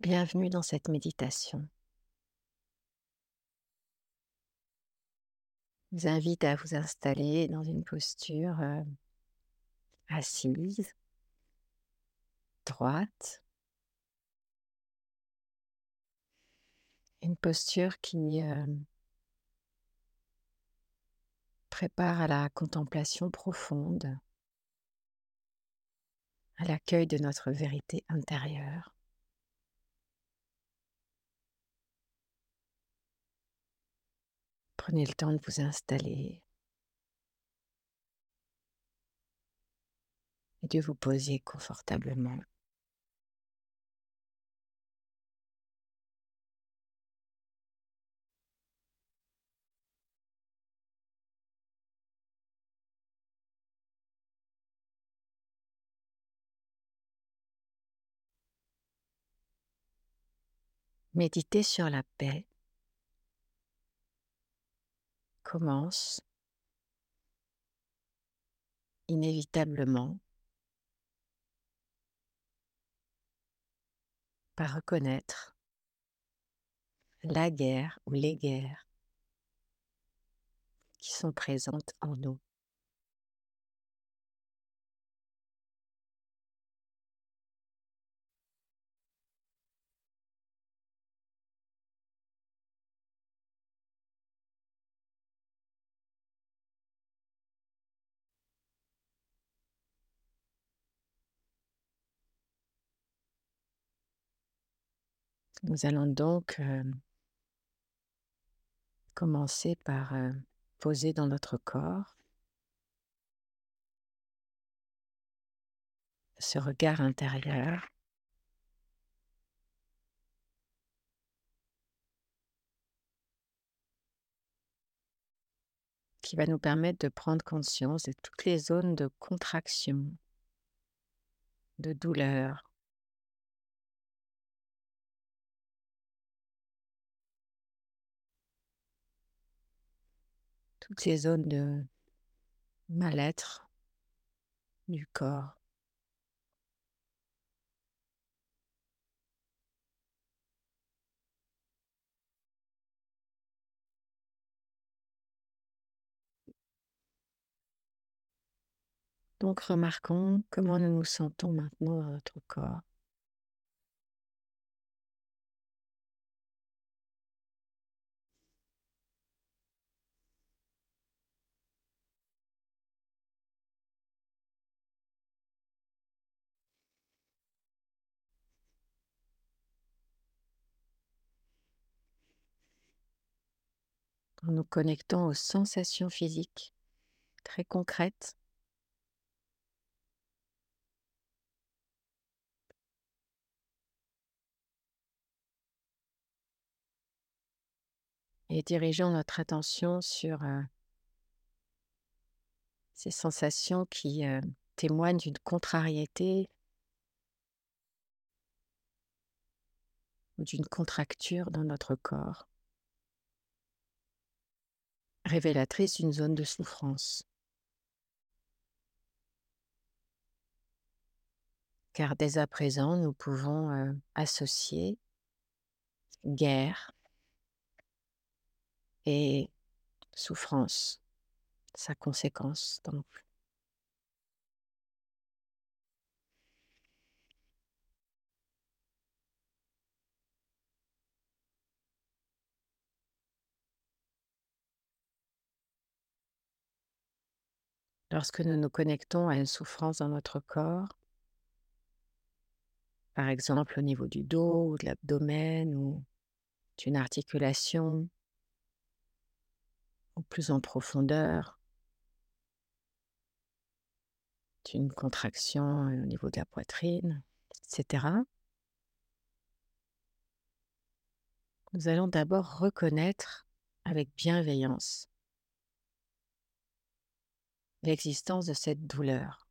Bienvenue dans cette méditation. Je vous invite à vous installer dans une posture euh, assise, droite. Une posture qui euh, prépare à la contemplation profonde, à l'accueil de notre vérité intérieure. Prenez le temps de vous installer et de vous poser confortablement. Méditer sur la paix commence inévitablement par reconnaître la guerre ou les guerres qui sont présentes en nous. Nous allons donc euh, commencer par euh, poser dans notre corps ce regard intérieur. Qui va nous permettre de prendre conscience de toutes les zones de contraction, de douleur, ces zones de mal-être du corps. Donc remarquons comment nous nous sentons maintenant dans notre corps. En nous connectant aux sensations physiques très concrètes. Et dirigeant notre attention sur euh, ces sensations qui euh, témoignent d'une contrariété ou d'une contracture dans notre corps révélatrice d'une zone de souffrance. Car dès à présent, nous pouvons euh, associer guerre et souffrance, sa conséquence donc. Lorsque nous nous connectons à une souffrance dans notre corps, par exemple au niveau du dos ou de l'abdomen ou d'une articulation, ou plus en profondeur, d'une contraction au niveau de la poitrine, etc. Nous allons d'abord reconnaître avec bienveillance l'existence de cette douleur.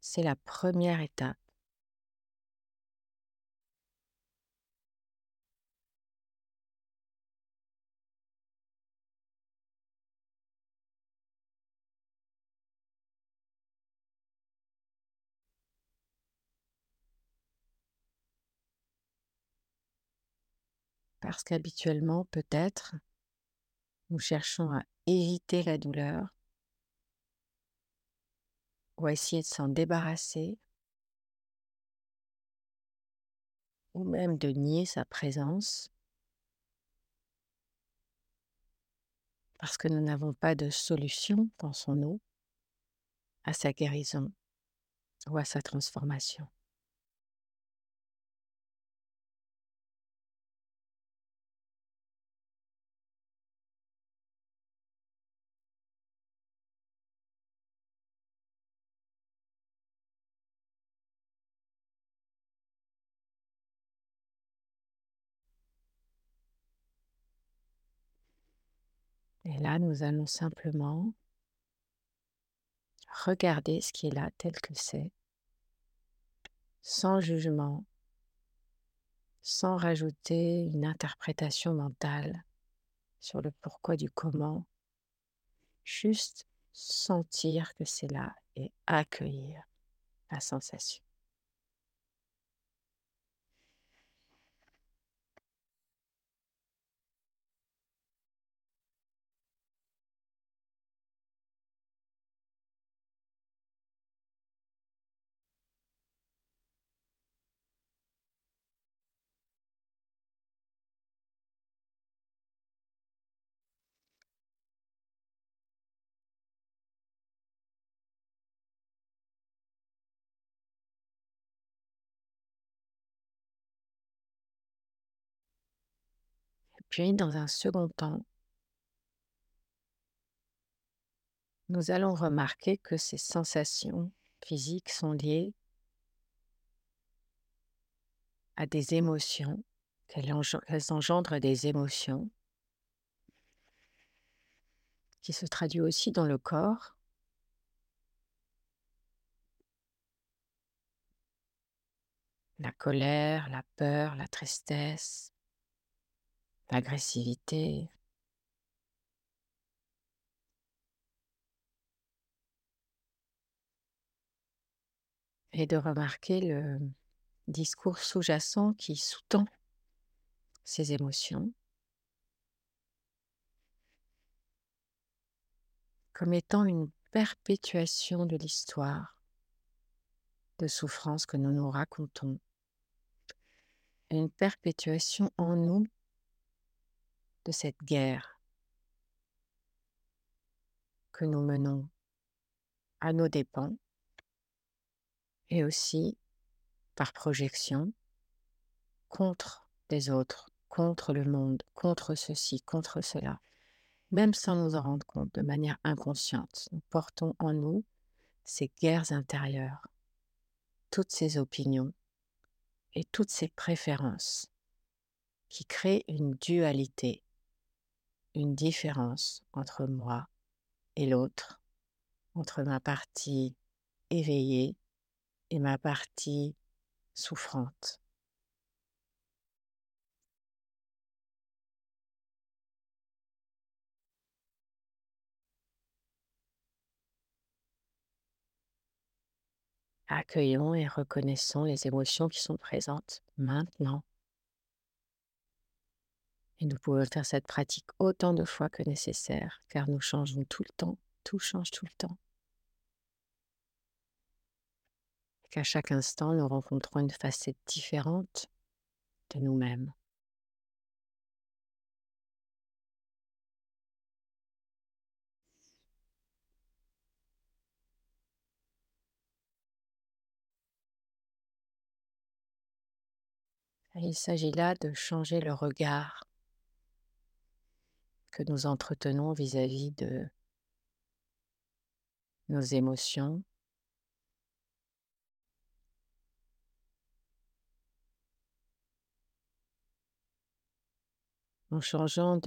C'est la première étape. parce qu'habituellement, peut-être, nous cherchons à éviter la douleur. Ou à essayer de s'en débarrasser. Ou même de nier sa présence. Parce que nous n'avons pas de solution, pensons-nous, à sa guérison ou à sa transformation. Et là, nous allons simplement regarder ce qui est là tel que c'est, sans jugement, sans rajouter une interprétation mentale sur le pourquoi du comment, juste sentir que c'est là et accueillir la sensation. Dans un second temps, nous allons remarquer que ces sensations physiques sont liées à des émotions, qu'elles engendrent des émotions qui se traduisent aussi dans le corps. La colère, la peur, la tristesse, l'agressivité. Et de remarquer le discours sous-jacent qui sous-tend ces émotions. comme étant une perpétuation de l'histoire de souffrance que nous nous racontons, une perpétuation en nous de cette guerre que nous menons à nos dépens et aussi par projection contre les autres, contre le monde, contre ceci, contre cela. Même sans nous en rendre compte de manière inconsciente, nous portons en nous ces guerres intérieures, toutes ces opinions et toutes ces préférences qui créent une dualité une différence entre moi et l'autre, entre ma partie éveillée et ma partie souffrante. Accueillons et reconnaissons les émotions qui sont présentes maintenant. Et nous pouvons faire cette pratique autant de fois que nécessaire, car nous changeons tout le temps, tout change tout le temps. Et qu'à chaque instant, nous rencontrons une facette différente de nous-mêmes. il s'agit là de changer le regard que nous entretenons vis-à-vis de nos émotions. En changeant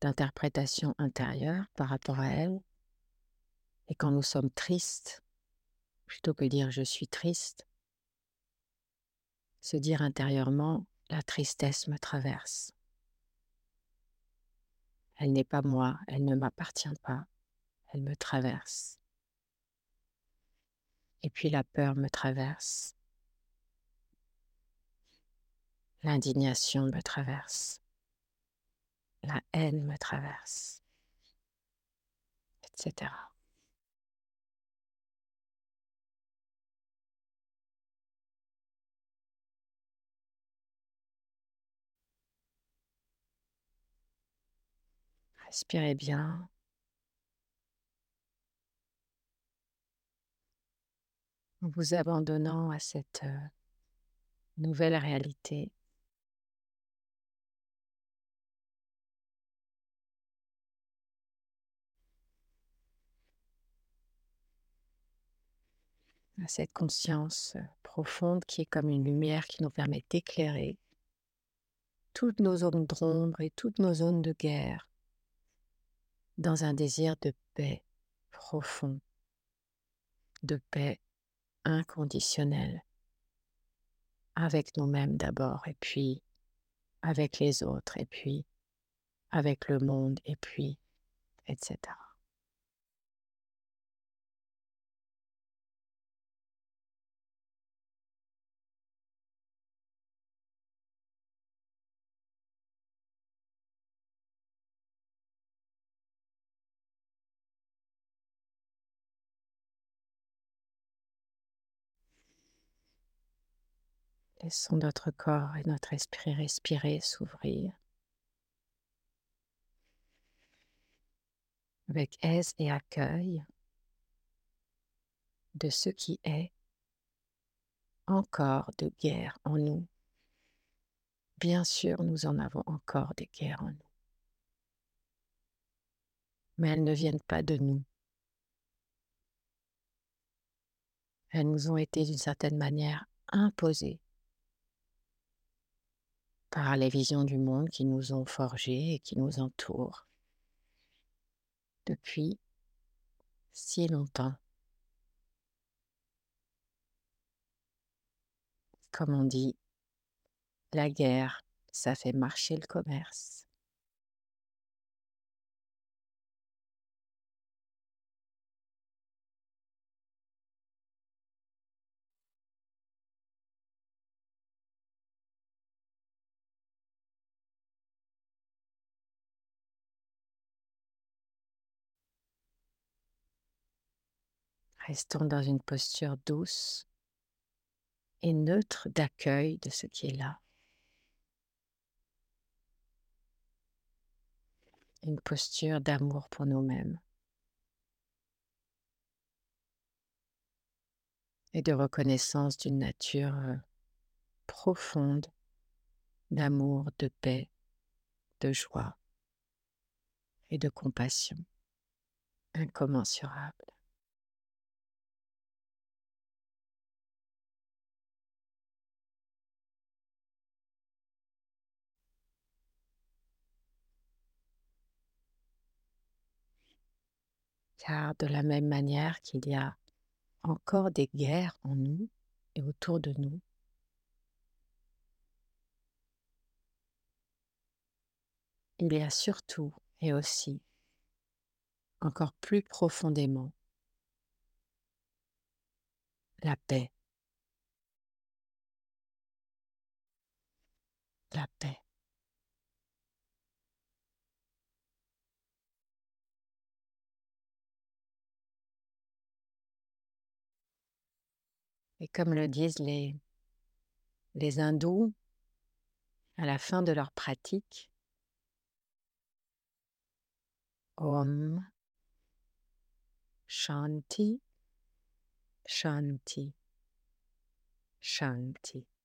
d'interprétation intérieure par rapport à elles. Et quand nous sommes tristes, plutôt que dire je suis triste, se dire intérieurement la tristesse me traverse. Elle n'est pas moi, elle ne m'appartient pas, elle me traverse. Et puis la peur me traverse. L'indignation me traverse. La haine me traverse. Etc. Respirez bien. En vous abandonnant à cette nouvelle réalité. à cette conscience profonde qui est comme une lumière qui nous permet d'éclairer toutes nos zones d'ombre et toutes nos zones de guerre dans un désir de paix profond, de paix inconditionnelle, avec nous-mêmes d'abord, et puis avec les autres, et puis avec le monde, et puis, etc. Laissons notre corps et notre esprit respirer, s'ouvrir avec aise et accueil de ce qui est encore de guerre en nous. Bien sûr, nous en avons encore des guerres en nous, mais elles ne viennent pas de nous. Elles nous ont été d'une certaine manière imposées par les visions du monde qui nous ont forgés et qui nous entourent depuis si longtemps. Comme on dit, la guerre, ça fait marcher le commerce. Restons dans une posture douce et neutre d'accueil de ce qui est là. Une posture d'amour pour nous-mêmes et de reconnaissance d'une nature euh, profonde d'amour, de paix, de joie et de compassion incommensurable. Car de la même manière qu'il y a encore des guerres en nous et autour de nous, il y a surtout et aussi encore plus profondément la paix. La paix. Et comme le disent les, les hindous à la fin de leur pratique, Om Shanti Shanti Shanti.